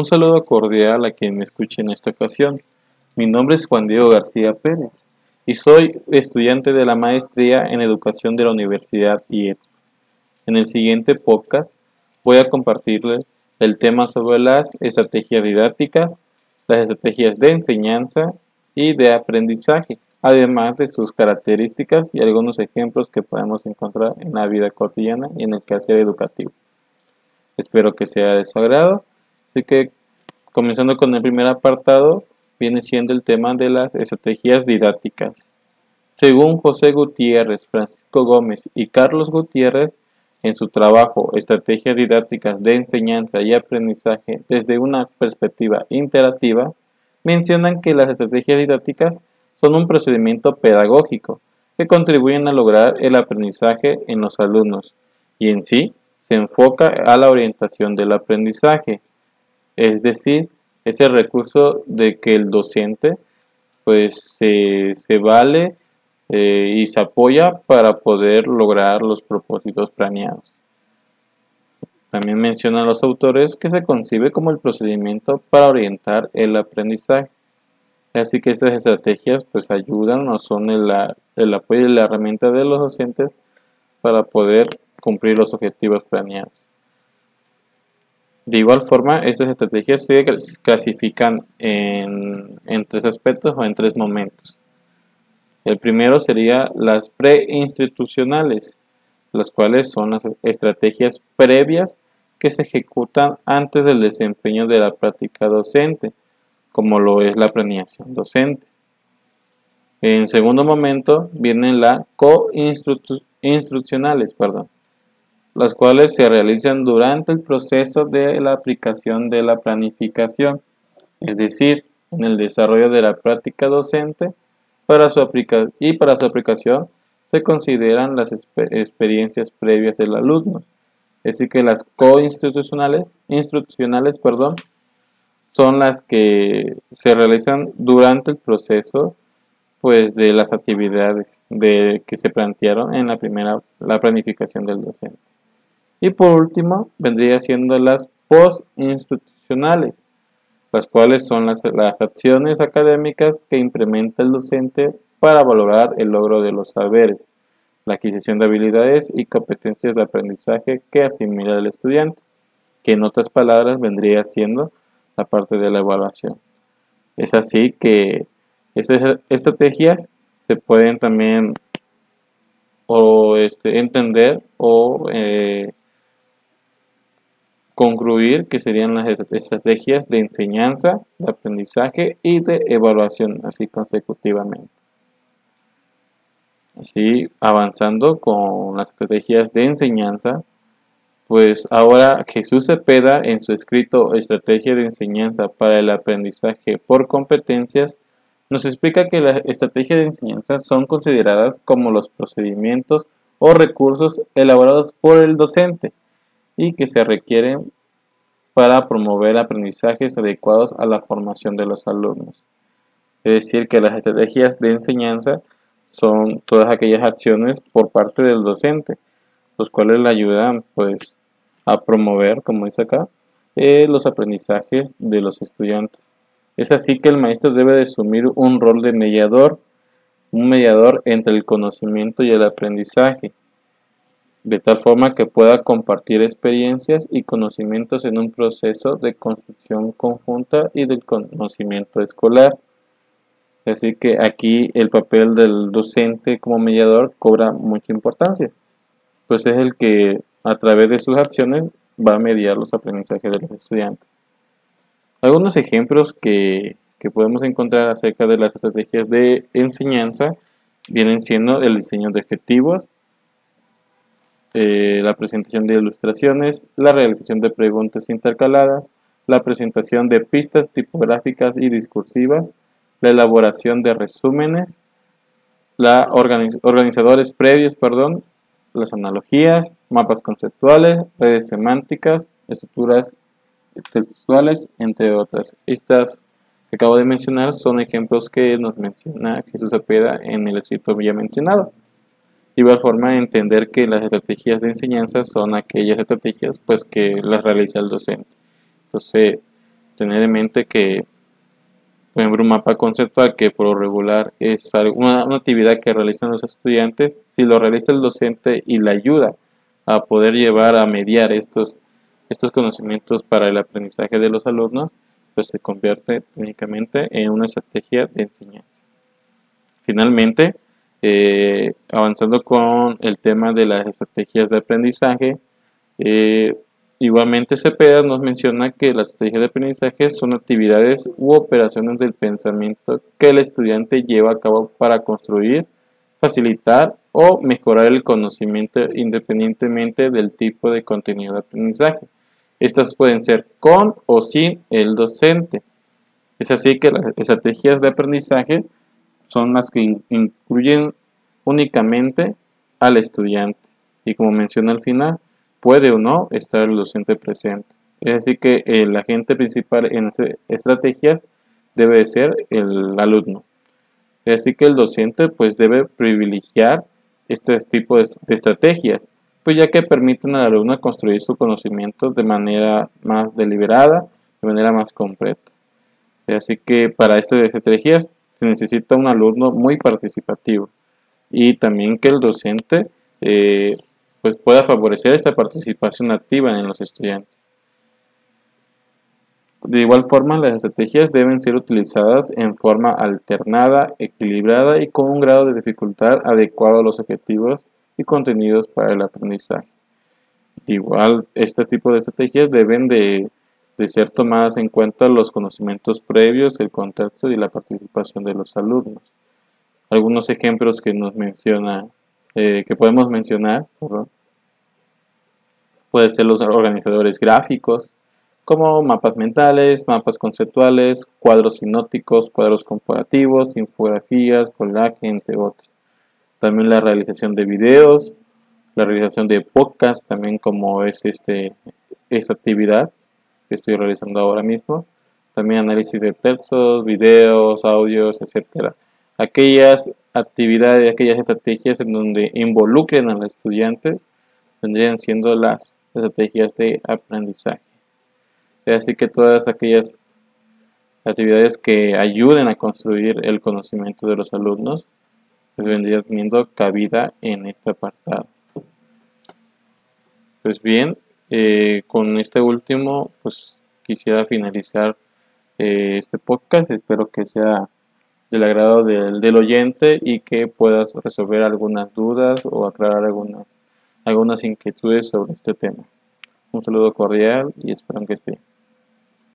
Un saludo cordial a quien me escuche en esta ocasión. Mi nombre es Juan Diego García Pérez y soy estudiante de la maestría en educación de la Universidad IETS. En el siguiente podcast voy a compartirles el tema sobre las estrategias didácticas, las estrategias de enseñanza y de aprendizaje, además de sus características y algunos ejemplos que podemos encontrar en la vida cotidiana y en el quehacer educativo. Espero que sea de su agrado Así que comenzando con el primer apartado, viene siendo el tema de las estrategias didácticas. Según José Gutiérrez, Francisco Gómez y Carlos Gutiérrez, en su trabajo Estrategias didácticas de enseñanza y aprendizaje desde una perspectiva interactiva, mencionan que las estrategias didácticas son un procedimiento pedagógico que contribuyen a lograr el aprendizaje en los alumnos y en sí se enfoca a la orientación del aprendizaje, es decir, ese recurso de que el docente pues se, vale eh, y se apoya para poder lograr los propósitos planeados. También mencionan los autores que se concibe como el procedimiento para orientar el aprendizaje. Así que estas estrategias pues ayudan o son el, el apoyo y la herramienta de los docentes para poder cumplir los objetivos planeados. De igual forma, estas estrategias se clasifican en, tres aspectos o en tres momentos. El primero sería las preinstitucionales, las cuales son las estrategias previas que se ejecutan antes del desempeño de la práctica docente, como lo es la planeación docente. En segundo momento vienen las coinstruccionales, perdón, las cuales se realizan durante el proceso de la aplicación de la planificación, es decir, en el desarrollo de la práctica docente para su y para su aplicación se consideran las experiencias previas del alumno. Es decir, que las coinstitucionales, instruccionales, perdón, son las que se realizan durante el proceso pues de las actividades de, que se plantearon en la primera la planificación del docente. Y por último, vendría siendo las post-institucionales, las cuales son las, las acciones académicas que implementa el docente para valorar el logro de los saberes, la adquisición de habilidades y competencias de aprendizaje que asimila el estudiante, que en otras palabras vendría siendo la parte de la evaluación. Es así que estas estrategias se pueden también o este, entender o eh, concluir que serían las estrategias de enseñanza, de aprendizaje y de evaluación, así consecutivamente. Así, avanzando con las estrategias de enseñanza, pues ahora Jesús Cepeda en su escrito Estrategia de enseñanza para el aprendizaje por competencias, nos explica que las estrategias de enseñanza son consideradas como los procedimientos o recursos elaborados por el docente y que se requieren para promover aprendizajes adecuados a la formación de los alumnos. Es decir, que las estrategias de enseñanza son todas aquellas acciones por parte del docente, los cuales le ayudan pues a promover, como dice acá, eh, los aprendizajes de los estudiantes. Es así que el maestro debe de asumir un rol de mediador, un mediador entre el conocimiento y el aprendizaje, de tal forma que pueda compartir experiencias y conocimientos en un proceso de construcción conjunta y del conocimiento escolar. Así que aquí el papel del docente como mediador cobra mucha importancia, pues es el que a través de sus acciones va a mediar los aprendizajes de los estudiantes. Algunos ejemplos que, que podemos encontrar acerca de las estrategias de enseñanza vienen siendo el diseño de objetivos, eh, la presentación de ilustraciones, la realización de preguntas intercaladas, la presentación de pistas tipográficas y discursivas, la elaboración de resúmenes, la organizadores previos, perdón, las analogías, mapas conceptuales, redes semánticas, estructuras textuales, entre otras. Estas que acabo de mencionar son ejemplos que nos menciona Jesús Cepeda en el escrito ya mencionado. De igual forma, entender que las estrategias de enseñanza son aquellas estrategias pues, que las realiza el docente. Entonces, tener en mente que, por ejemplo, un mapa conceptual que por lo regular es una, una actividad que realizan los estudiantes, si lo realiza el docente y le ayuda a poder llevar a mediar estos, estos conocimientos para el aprendizaje de los alumnos, pues se convierte técnicamente en una estrategia de enseñanza. Finalmente, eh, avanzando con el tema de las estrategias de aprendizaje, eh, igualmente Cepeda nos menciona que las estrategias de aprendizaje son actividades u operaciones del pensamiento que el estudiante lleva a cabo para construir, facilitar o mejorar el conocimiento independientemente del tipo de contenido de aprendizaje. Estas pueden ser con o sin el docente. Es así que las estrategias de aprendizaje son las que incluyen únicamente al estudiante. Y como menciona al final, puede o no estar el docente presente. Es así que el agente principal en estrategias debe ser el alumno. Es así que el docente pues debe privilegiar este tipo de, estrategias, pues ya que permiten al alumno construir su conocimiento de manera más deliberada, de manera más completa. Así que para estas estrategias se necesita un alumno muy participativo y también que el docente eh, pues pueda favorecer esta participación activa en los estudiantes. De igual forma, las estrategias deben ser utilizadas en forma alternada, equilibrada y con un grado de dificultad adecuado a los objetivos y contenidos para el aprendizaje. igual, este tipo de estrategias deben de, ser tomadas en cuenta los conocimientos previos, el contexto y la participación de los alumnos. Algunos ejemplos que nos menciona, eh, que podemos mencionar, pueden ser los organizadores gráficos, como mapas mentales, mapas conceptuales, cuadros sinópticos, cuadros comparativos, infografías, collaje, entre otros. También la realización de videos, la realización de podcast, también como es este, esta actividad que estoy realizando ahora mismo. También análisis de textos, videos, audios, etcétera. Aquellas actividades, aquellas estrategias en donde involucren al estudiante vendrían siendo las estrategias de aprendizaje. Así que todas aquellas actividades que ayuden a construir el conocimiento de los alumnos pues vendrían teniendo cabida en este apartado. Pues bien, eh, con este último, pues quisiera finalizar eh, este podcast. Espero que sea del agrado del, del, oyente y que puedas resolver algunas dudas o aclarar algunas, algunas inquietudes sobre este tema. Un saludo cordial y espero que esté